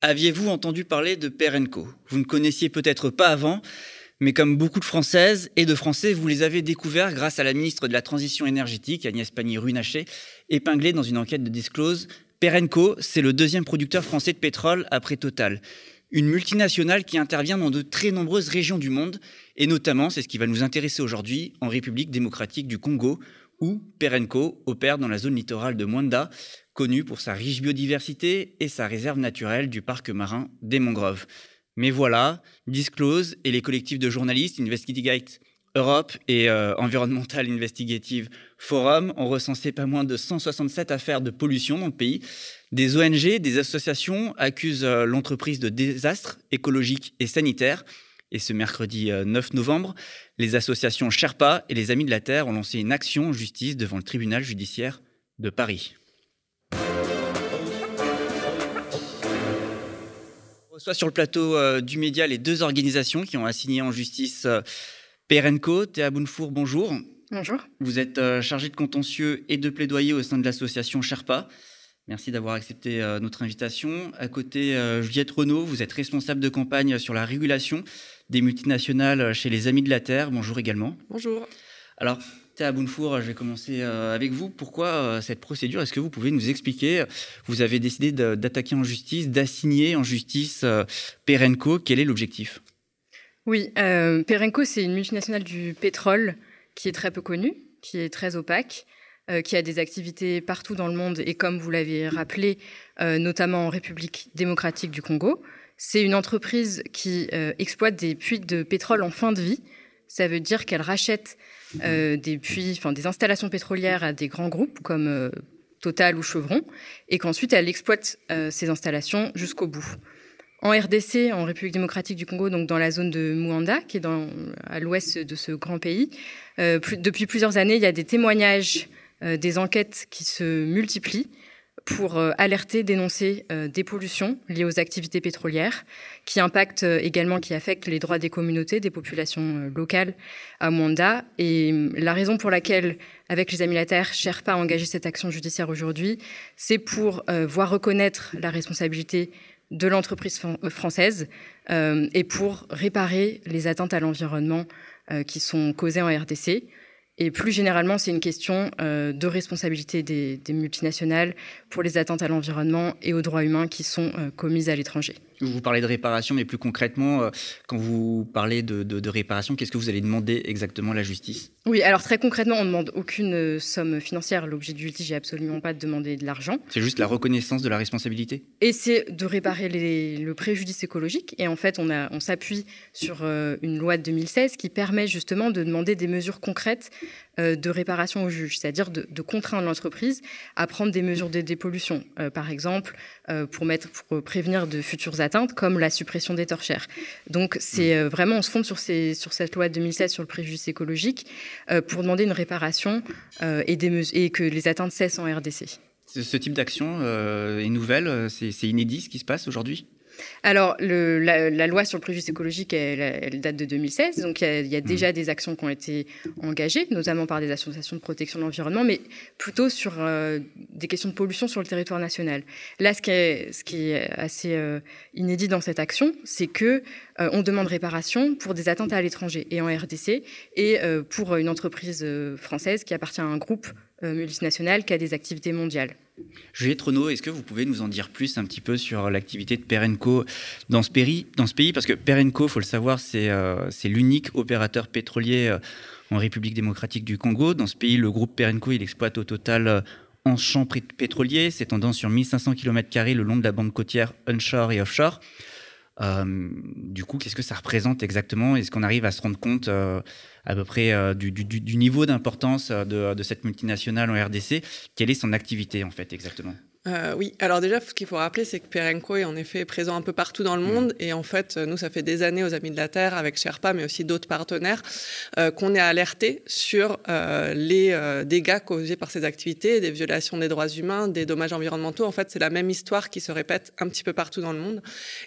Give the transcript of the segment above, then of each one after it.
Aviez-vous entendu parler de Perenco? Vous ne connaissiez peut-être pas avant, mais comme beaucoup de Françaises et de Français, vous les avez découverts grâce à la ministre de la Transition énergétique, Agnès Pannier-Runacher, épinglée dans une enquête de Disclose. Perenco, c'est le deuxième producteur français de pétrole après Total. Une multinationale qui intervient dans de très nombreuses régions du monde, et notamment, c'est ce qui va nous intéresser aujourd'hui, en République démocratique du Congo, où Perenco opère dans la zone littorale de Mwanda, connue pour sa riche biodiversité et sa réserve naturelle du parc marin des mangroves. Mais voilà, Disclose et les collectifs de journalistes Investigate Europe et euh, Environmental Investigative Forum ont recensé pas moins de 167 affaires de pollution dans le pays. Des ONG, des associations accusent euh, l'entreprise de désastres écologiques et sanitaires. Et ce mercredi 9 euh, novembre, les associations Sherpa et les Amis de la Terre ont lancé une action en justice devant le tribunal judiciaire de Paris. Reçoit sur le plateau euh, du média les deux organisations qui ont assigné en justice euh, Perenco. Théa Bounfour, bonjour. Bonjour. Vous êtes euh, chargé de contentieux et de plaidoyer au sein de l'association Sherpa. Merci d'avoir accepté notre invitation. À côté, Juliette Renaud, vous êtes responsable de campagne sur la régulation des multinationales chez les Amis de la Terre. Bonjour également. Bonjour. Alors, Théa Bounfour, je vais commencer euh, avec vous. Pourquoi euh, cette procédure? Est-ce que vous pouvez nous expliquer? Vous avez décidé d'attaquer en justice, d'assigner en justice euh, Perenco. Quel est l'objectif? Oui, Perenco, c'est une multinationale du pétrole qui est très peu connue, qui est très opaque, qui a des activités partout dans le monde et comme vous l'avez rappelé, notamment en République démocratique du Congo. C'est une entreprise qui exploite des puits de pétrole en fin de vie. Ça veut dire qu'elle rachète euh, des puits, enfin des installations pétrolières à des grands groupes comme euh, Total ou Chevron, et qu'ensuite elle exploite euh, ces installations jusqu'au bout. En RDC, en République démocratique du Congo, donc dans la zone de Muanda, qui est à l'ouest de ce grand pays, depuis plusieurs années, il y a des témoignages, des enquêtes qui se multiplient pour euh, alerter, dénoncer euh, des pollutions liées aux activités pétrolières qui impactent euh, également, qui affectent les droits des communautés, des populations locales à Mwanda. Et la raison pour laquelle, avec les Amis la Terre, Sherpa a engagé cette action judiciaire aujourd'hui, c'est pour voir reconnaître la responsabilité de l'entreprise française et pour réparer les atteintes à l'environnement qui sont causées en RDC. Et plus généralement, c'est une question euh, de responsabilité des, multinationales pour les atteintes à l'environnement et aux droits humains qui sont euh, commises à l'étranger. Vous parlez de réparation, mais plus concrètement, euh, quand vous parlez de, réparation, qu'est-ce que vous allez demander exactement à la justice? Oui, alors très concrètement, on ne demande aucune euh, somme financière. L'objet du litige n'est absolument pas de demander de l'argent. C'est juste la reconnaissance de la responsabilité? Et c'est de réparer le préjudice écologique. Et en fait, on, on s'appuie sur euh, une loi de 2016 qui permet justement de demander des mesures concrètes de réparation au juge, c'est-à-dire de, contraindre l'entreprise à prendre des mesures de dépollution. par exemple, pour, mettre, pour prévenir de futures comme la suppression des torchères. Donc, c'est euh, vraiment, on se fonde sur, cette loi de 2016 sur le préjudice écologique euh, pour demander une réparation euh, et, et que les atteintes cessent en RDC. Ce type d'action est nouvelle, c'est inédit ce qui se passe aujourd'hui? Alors, la, loi sur le préjudice écologique, elle, date de 2016, donc il y, a, déjà mmh. des actions qui ont été engagées, notamment par des associations de protection de l'environnement, mais plutôt sur euh, des questions de pollution sur le territoire national. Là, ce qui est, assez euh, inédit dans cette action, c'est que euh, on demande réparation pour des atteintes à l'étranger et en RDC, et pour une entreprise française qui appartient à un groupe multinational qui a des activités mondiales. Juliette Renaud, est-ce que vous pouvez nous en dire plus un petit peu sur l'activité de Perenco dans ce, pays, Parce que Perenco, faut le savoir, euh, c'est l'unique opérateur pétrolier euh, en République démocratique du Congo. Dans ce pays, le groupe Perenco, il exploite au total euh, en champs pétroliers, s'étendant sur 1500 km le long de la bande côtière onshore et offshore. Du coup, qu'est-ce que ça représente exactement? Est-ce qu'on arrive à se rendre compte à peu près euh, du, niveau d'importance euh, de, de, cette multinationale en RDC. Quelle est son activité en fait exactement? Euh, oui, alors déjà, ce qu'il faut rappeler, c'est que Perenco est en effet présent un peu partout dans le mm. monde. Et en fait, nous, ça fait des années aux Amis de la Terre, avec Sherpa, mais aussi d'autres partenaires, euh, qu'on est alerté sur euh, les dégâts causés par ces activités, des violations des droits humains, des dommages environnementaux. En fait, c'est la même histoire qui se répète un petit peu partout dans le monde.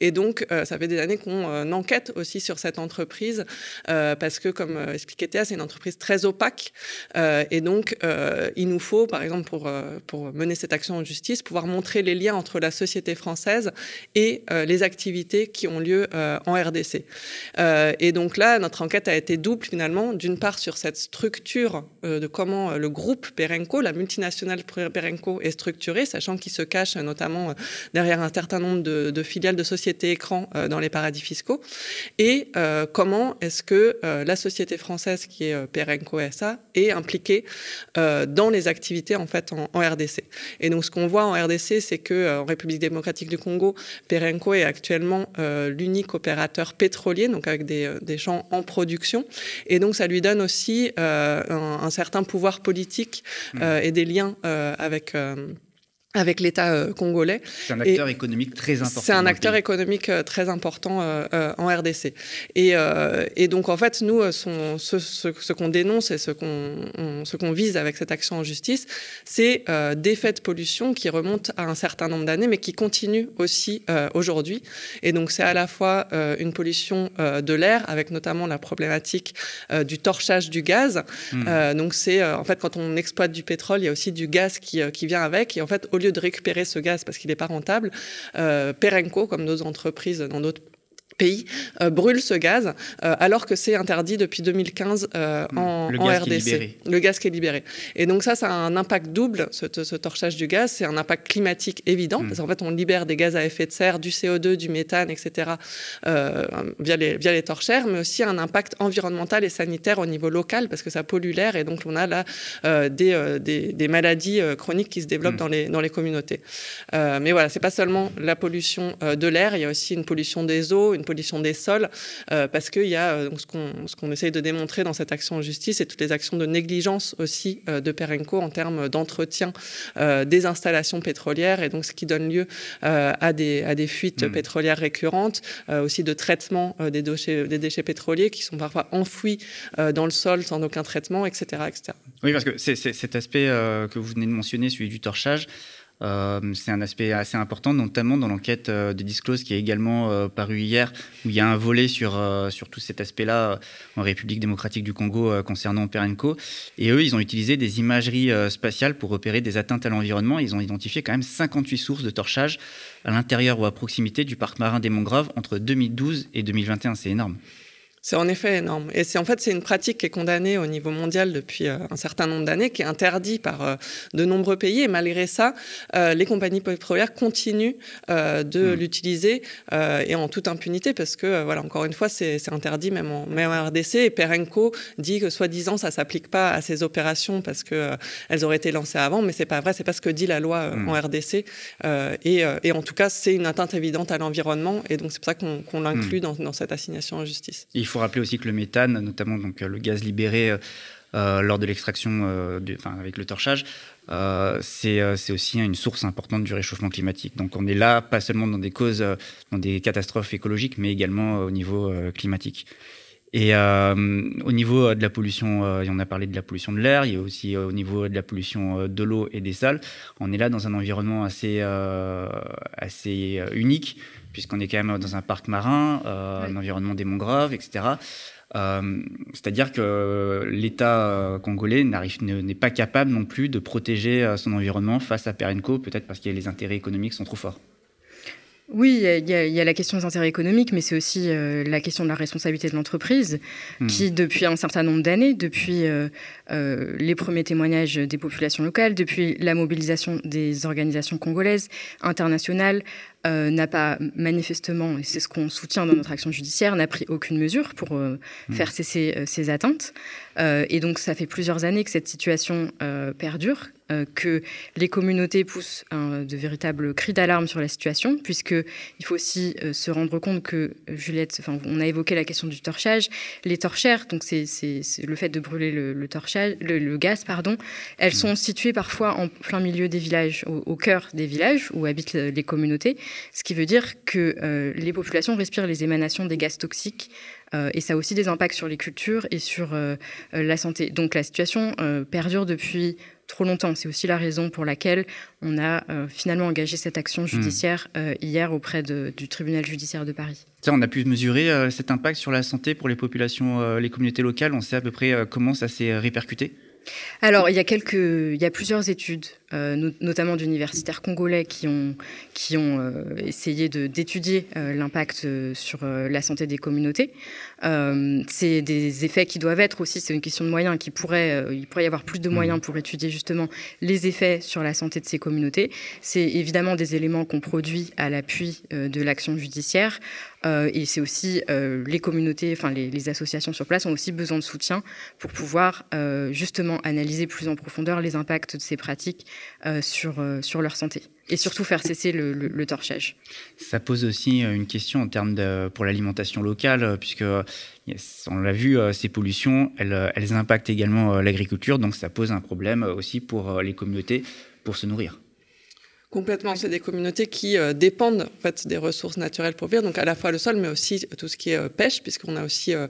Et donc, ça fait des années qu'on enquête aussi sur cette entreprise, parce que, comme expliquait Théa, c'est une entreprise très opaque. et donc, il nous faut, par exemple, pour, pour mener cette action en justice, pouvoir montrer les liens entre la société française et les activités qui ont lieu en RDC. et donc là, notre enquête a été double finalement, d'une part sur cette structure de comment le groupe Perenco, la multinationale Perenco est structurée, sachant qu'il se cache notamment derrière un certain nombre de, de filiales de sociétés écrans dans les paradis fiscaux, et comment est-ce que la société française qui est Perenco SA est impliquée dans les activités en fait en, RDC. Et donc ce qu'on voit en RDC, c'est que euh, en République démocratique du Congo, Perenco est actuellement euh, l'unique opérateur pétrolier, donc avec des, euh, des, champs en production. Et donc ça lui donne aussi un, un, certain pouvoir politique mmh. et des liens avec avec l'État euh, congolais. C'est un acteur économique très important. C'est un acteur économique euh, très important euh, en RDC. Et, et, donc, en fait, nous, son, ce, ce, qu'on dénonce et ce qu'on qu'on vise avec cette action en justice, c'est des faits de pollution qui remontent à un certain nombre d'années, mais qui continuent aussi aujourd'hui. Et donc, c'est à la fois une pollution de l'air, avec notamment la problématique du torchage du gaz. Mmh. donc, c'est en fait, quand on exploite du pétrole, il y a aussi du gaz qui, qui vient avec. Et en fait, au lieu de récupérer ce gaz parce qu'il n'est pas rentable, euh, Perenco, comme nos entreprises dans d'autres pays euh, brûle ce gaz euh, alors que c'est interdit depuis 2015 euh, hmm. en, RDC. Le gaz qui est libéré. Et donc ça, ça a un impact double, ce, torchage du gaz. C'est un impact climatique évident, hmm. parce qu'en fait, on libère des gaz à effet de serre, du CO2, du méthane, etc., via, les, via les torchères, mais aussi un impact environnemental et sanitaire au niveau local, parce que ça pollue l'air, et donc on a là des, des, des, maladies chroniques qui se développent hmm. dans, les, dans les communautés. mais voilà, c'est pas seulement la pollution de l'air, il y a aussi une pollution des eaux, une pollution des sols, euh, parce qu'il y a euh, ce qu'on ce qu'on essaye de démontrer dans cette action en justice et toutes les actions de négligence aussi euh, de Perenco en termes d'entretien des installations pétrolières et donc ce qui donne lieu à, des, à des fuites mmh. pétrolières récurrentes, aussi de traitement des, déchets, des déchets pétroliers qui sont parfois enfouis dans le sol sans aucun traitement, etc. etc. Oui, parce que c'est cet aspect que vous venez de mentionner, celui du torchage, euh, c'est un aspect assez important, notamment dans l'enquête euh, de Disclose qui est également euh, paru hier, où il y a un volet sur, sur tout cet aspect-là en République démocratique du Congo concernant Perenco. Et eux, ils ont utilisé des imageries spatiales pour repérer des atteintes à l'environnement. Ils ont identifié quand même 58 sources de torchage à l'intérieur ou à proximité du parc marin des Mangroves entre 2012 et 2021. C'est énorme. C'est en effet énorme. Et c'est en fait c'est une pratique qui est condamnée au niveau mondial depuis euh, un certain nombre d'années, qui est interdite par euh, de nombreux pays. Et malgré ça, euh, les compagnies pétrolières continuent de mmh. l'utiliser et en toute impunité, parce que voilà, encore une fois, c'est interdit même en, même en RDC. Et Perenco dit que soi-disant ça s'applique pas à ces opérations parce que elles auraient été lancées avant, mais c'est pas vrai. C'est pas ce que dit la loi mmh. en RDC. Et, et, en tout cas, c'est une atteinte évidente à l'environnement. Et donc c'est pour ça qu'on l'inclut mmh. dans, dans, cette assignation en justice. Il faut faut rappeler aussi que le méthane, notamment donc, le gaz libéré euh, euh, lors de l'extraction, euh, avec le torchage, c'est aussi une source importante du réchauffement climatique. Donc on est là pas seulement dans des causes, dans des catastrophes écologiques, mais également au niveau climatique. Et au niveau de la pollution, on a parlé de la pollution de l'air, il y a aussi au niveau de la pollution de l'eau et des salles. On est là dans un environnement assez, assez unique puisqu'on est quand même dans un parc marin, euh, un environnement des mangroves, etc. Euh, c'est-à-dire que l'État euh, congolais n'est pas capable non plus de protéger son environnement face à Perenco, peut-être parce que les intérêts économiques sont trop forts. Oui, il y, a la question des intérêts économiques, mais c'est aussi la question de la responsabilité de l'entreprise, hmm. qui, depuis un certain nombre d'années, depuis les premiers témoignages des populations locales, depuis la mobilisation des organisations congolaises, internationales, euh, n'a pas manifestement, et c'est ce qu'on soutient dans notre action judiciaire, n'a pris aucune mesure pour euh, mmh. faire cesser euh, ces atteintes. et donc ça fait plusieurs années que cette situation perdure, que les communautés poussent de véritables cris d'alarme sur la situation, puisque il faut aussi se rendre compte que Juliette, enfin on a évoqué la question du torchage, les torchères, donc c'est le fait de brûler le, torchage, le, gaz, pardon, elles mmh. sont situées parfois en plein milieu des villages, au, au cœur des villages où habitent les communautés ce qui veut dire que euh, les populations respirent les émanations des gaz toxiques euh, et ça a aussi des impacts sur les cultures et sur euh, la santé. Donc la situation perdure depuis trop longtemps. C'est aussi la raison pour laquelle on a finalement engagé cette action hmm. judiciaire hier auprès du tribunal judiciaire de Paris. on a pu mesurer cet impact sur la santé pour les populations, les communautés locales. On sait à peu près comment ça s'est répercuté? Alors, il y a quelques, il y a plusieurs études euh, notamment d'universitaires congolais qui ont, qui ont euh, essayé d'étudier euh, l'impact sur la santé des communautés. c'est des effets qui doivent être aussi, c'est une question de moyens, qui pourrait, il pourrait y avoir plus de moyens mmh. pour étudier justement les effets sur la santé de ces communautés. C'est évidemment des éléments qu'on produit à l'appui de l'action judiciaire. et c'est aussi les communautés, enfin les, les, associations sur place ont aussi besoin de soutien pour pouvoir justement analyser plus en profondeur les impacts de ces pratiques sur, euh, sur leur santé et surtout faire cesser le, torchage. Ça pose aussi euh, une question en termes de, pour l'alimentation locale, puisque on l'a vu, ces pollutions, elles impactent également l'agriculture, donc ça pose un problème aussi pour les communautés pour se nourrir. Complètement, c'est des communautés qui euh, dépendent en fait des ressources naturelles pour vivre, donc à la fois le sol, mais aussi tout ce qui est euh, pêche, puisqu'on a aussi euh,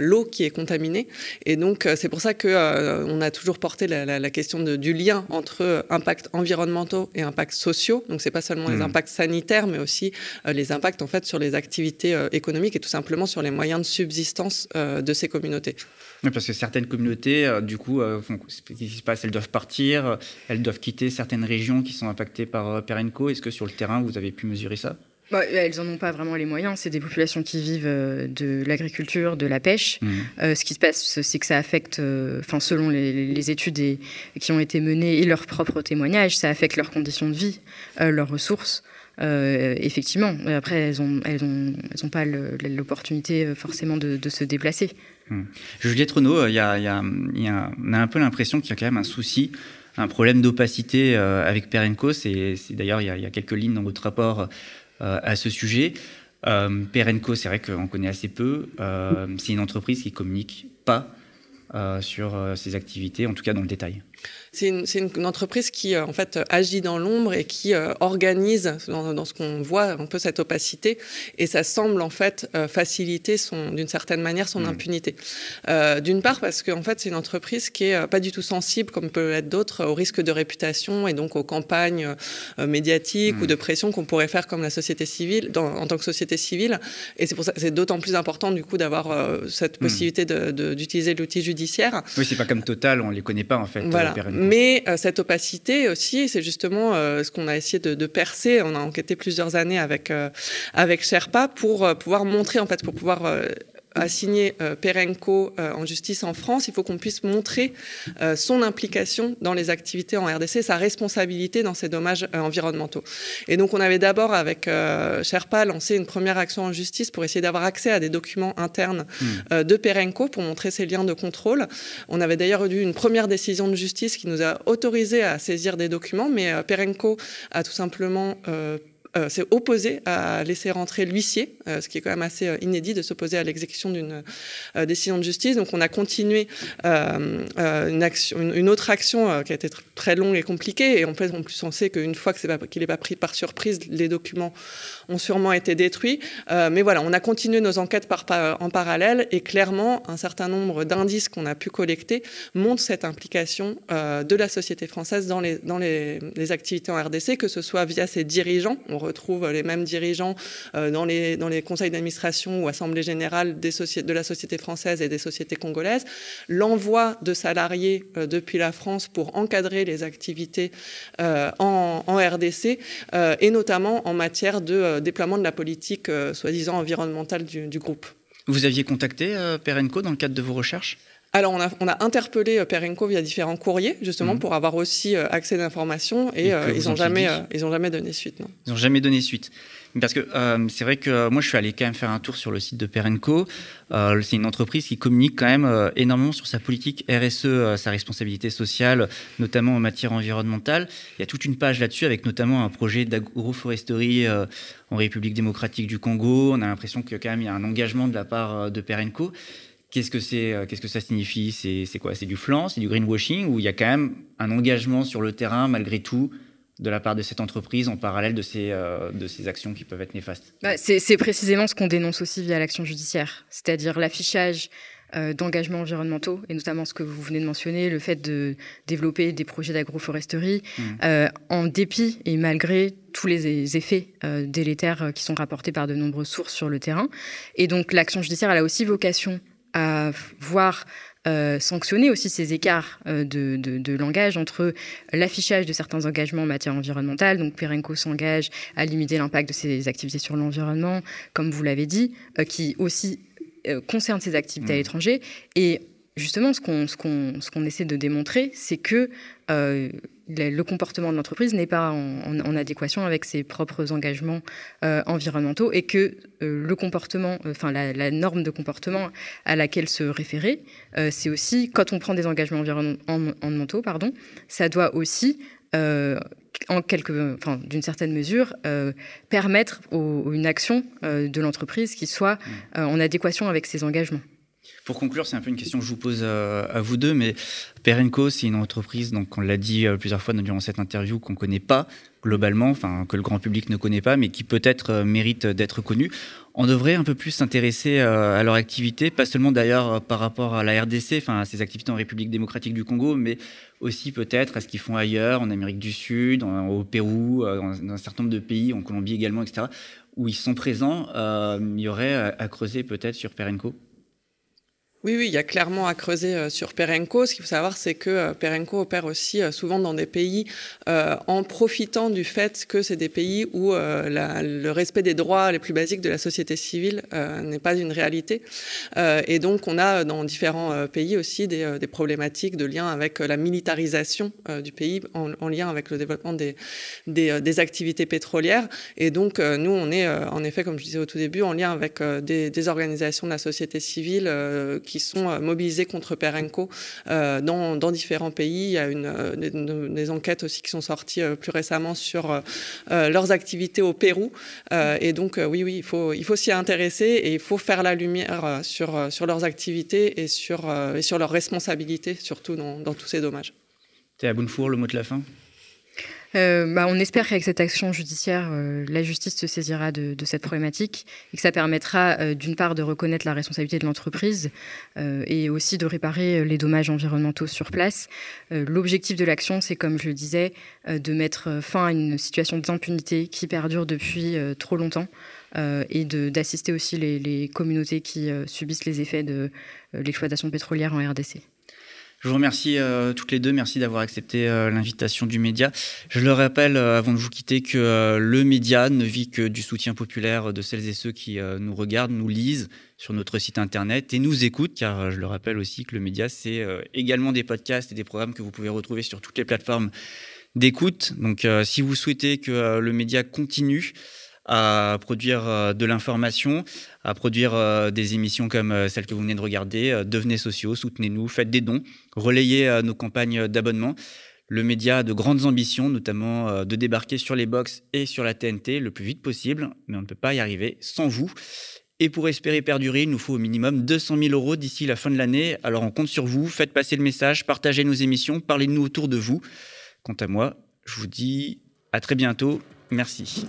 l'eau qui est contaminée. Et donc c'est pour ça que on a toujours porté la, question de, du lien entre impacts environnementaux et impacts sociaux. Donc c'est pas seulement les mmh. impacts sanitaires, mais aussi les impacts en fait sur les activités économiques et tout simplement sur les moyens de subsistance de ces communautés. Oui, parce que certaines communautés, du coup, font, ce qui se passe, elles doivent partir, elles doivent quitter certaines régions qui sont impactées par euh, Perenco. Est-ce que sur le terrain, vous avez pu mesurer ça? Bah, elles n'en ont pas vraiment les moyens. C'est des populations qui vivent euh, de l'agriculture, de la pêche. Mmh. Euh, ce qui se passe, c'est que ça affecte, enfin, selon les, études qui ont été menées et leurs propres témoignages, ça affecte leurs conditions de vie, leurs ressources. effectivement, après, elles n'ont elles ont, elles ont pas l'opportunité forcément de, se déplacer. Mmh. Juliette Renaud, il y a, y a, on a un peu l'impression qu'il y a quand même un souci un problème d'opacité euh, avec Perenco. C'est, d'ailleurs, il, y, a quelques lignes dans votre rapport euh, à ce sujet. Euh, Perenco, c'est vrai qu'on connaît assez peu. c'est une entreprise qui communique pas sur ses activités, en tout cas dans le détail. C'est une, une, entreprise qui euh, en fait agit dans l'ombre et qui euh, organise dans, dans ce qu'on voit un peu cette opacité et ça semble en fait euh, faciliter d'une certaine manière son mmh. impunité. D'une part parce qu'en fait c'est une entreprise qui est pas du tout sensible comme peut être d'autres au risque de réputation et donc aux campagnes médiatiques ou mmh. de pression qu'on pourrait faire comme la société civile dans, en tant que société civile et c'est pour ça c'est d'autant plus important du coup d'avoir cette mmh. possibilité d'utiliser l'outil judiciaire. Oui c'est pas comme Total on les connaît pas en fait. Voilà. Mais euh, cette opacité aussi, c'est justement euh, ce qu'on a essayé de, de, percer. On a enquêté plusieurs années avec euh, avec Sherpa pour pouvoir montrer en fait, pour pouvoir assigner euh, Perenco euh, en justice en France, il faut qu'on puisse montrer euh, son implication dans les activités en RDC, sa responsabilité dans ces dommages environnementaux. Et donc on avait d'abord avec Sherpa lancé une première action en justice pour essayer d'avoir accès à des documents internes hmm. de Perenco pour montrer ses liens de contrôle. On avait d'ailleurs eu une première décision de justice qui nous a autorisé à saisir des documents, mais Perenco a tout simplement euh, s'est opposé à laisser rentrer l'huissier, euh, ce qui est quand même assez euh, inédit de s'opposer à l'exécution d'une décision de justice. Donc on a continué une, autre action qui a été très longue et compliquée. Et en fait, en plus, on sait qu'une fois qu'il n'est pas pris par surprise, les documents ont sûrement été détruits. mais voilà, on a continué nos enquêtes en parallèle et clairement, un certain nombre d'indices qu'on a pu collecter montrent cette implication de la société française dans les, activités en RDC, que ce soit via ses dirigeants. Retrouve les mêmes dirigeants euh, dans, les, dans les conseils d'administration ou assemblées générales de la société française et des sociétés congolaises, l'envoi de salariés euh, depuis la France pour encadrer les activités euh, en, en, RDC et notamment en matière de déploiement de la politique soi-disant environnementale du, du, groupe. Vous aviez contacté Perenco dans le cadre de vos recherches? Alors, on a, on a interpellé Perenco via différents courriers, justement, mmh. pour avoir aussi accès d'informations, et, ils n'ont jamais, ils ont jamais donné suite. Non. Ils n'ont jamais donné suite. Parce que euh, c'est vrai que moi, je suis allé quand même faire un tour sur le site de Perenco. Euh, c'est une entreprise qui communique quand même euh, énormément sur sa politique RSE, sa responsabilité sociale, notamment en matière environnementale. Il y a toute une page là-dessus avec notamment un projet d'agroforesterie en République démocratique du Congo. On a l'impression que quand même il y a un engagement de la part de Perenco. Qu'est-ce que c'est Qu'est-ce que ça signifie? C'est quoi? C'est du flanc? C'est du greenwashing? Ou il y a quand même un engagement sur le terrain malgré tout de la part de cette entreprise en parallèle de ces, euh, de ces actions qui peuvent être néfastes? Bah, C'est précisément ce qu'on dénonce aussi via l'action judiciaire, c'est-à-dire l'affichage euh, d'engagements environnementaux, et notamment ce que vous venez de mentionner, le fait de développer des projets d'agroforesterie, mmh. euh, en dépit et malgré tous les effets délétères qui sont rapportés par de nombreuses sources sur le terrain. Et donc l'action judiciaire, elle a aussi vocation à voir sanctionner aussi ces écarts de, langage entre l'affichage de certains engagements en matière environnementale. Donc Perenco s'engage à limiter l'impact de ses activités sur l'environnement, comme vous l'avez dit, qui aussi concerne ses activités à mmh. l'étranger. Et justement, ce qu'on essaie de démontrer, c'est que euh, le comportement de l'entreprise n'est pas en, adéquation avec ses propres engagements euh, environnementaux et que euh, le comportement, enfin la, norme de comportement à laquelle se référer, c'est aussi quand on prend des engagements environnementaux, pardon, ça doit aussi en quelque, enfin, d'une certaine mesure, permettre une action de l'entreprise qui soit mmh. en adéquation avec ses engagements. Pour conclure, c'est un peu une question que je vous pose euh, à, vous deux, mais Perenco, c'est une entreprise, donc on l'a dit euh, plusieurs fois durant cette interview, qu'on ne connaît pas globalement, enfin que le grand public ne connaît pas, mais qui peut-être euh, mérite d'être connue. On devrait un peu plus s'intéresser à leur activité, pas seulement d'ailleurs par rapport à la RDC, enfin à ses activités en République démocratique du Congo, mais aussi peut-être à ce qu'ils font ailleurs, en Amérique du Sud, au Pérou, dans un certain nombre de pays, en Colombie également, etc., où ils sont présents. il y aurait à creuser peut-être sur Perenco oui, oui, il y a clairement à creuser euh, sur Perenco. Ce qu'il faut savoir, c'est que euh, Perenco opère aussi euh, souvent dans des pays en profitant du fait que c'est des pays où le respect des droits les plus basiques de la société civile n'est pas une réalité. et donc, on a dans différents pays aussi des, problématiques de lien avec la militarisation du pays, en, lien avec le développement des, des, activités pétrolières. Et donc, nous, on est en effet, comme je disais au tout début, en lien avec des, organisations de la société civile qui sont euh, mobilisés contre Perenco euh, dans, différents pays. Il y a euh, des, enquêtes aussi qui sont sorties plus récemment sur leurs activités au Pérou. et donc, oui, oui, il faut, s'y intéresser et il faut faire la lumière sur, leurs activités et sur, leurs responsabilités, surtout dans, dans tous ces dommages. T'es à Bonnefour, le mot de la fin euh, bah, on espère qu'avec cette action judiciaire, euh, la justice se saisira de, cette problématique et que ça permettra euh, d'une part de reconnaître la responsabilité de l'entreprise et aussi de réparer les dommages environnementaux sur place. L'objectif de l'action, c'est comme je le disais, de mettre fin à une situation d'impunité qui perdure depuis trop longtemps. et d'assister aussi les, les, communautés qui subissent les effets de l'exploitation pétrolière en RDC. Je vous remercie euh, toutes les deux. Merci d'avoir accepté euh, l'invitation du média. Je le rappelle, euh, avant de vous quitter, que le média ne vit que du soutien populaire de celles et ceux qui nous regardent, nous lisent sur notre site internet et nous écoutent, car je le rappelle aussi que le média, c'est également des podcasts et des programmes que vous pouvez retrouver sur toutes les plateformes d'écoute. Donc, si vous souhaitez que le média continue, à produire euh, de l'information, à produire euh, des émissions comme euh, celle que vous venez de regarder. Devenez sociaux, soutenez-nous, faites des dons, relayez nos campagnes d'abonnement. Le média a de grandes ambitions, notamment de débarquer sur les box et sur la TNT le plus vite possible, mais on ne peut pas y arriver sans vous. Et pour espérer perdurer, il nous faut au minimum 200 000 euros d'ici la fin de l'année. Alors on compte sur vous, faites passer le message, partagez nos émissions, parlez-nous autour de vous. Quant à moi, je vous dis à très bientôt. Merci.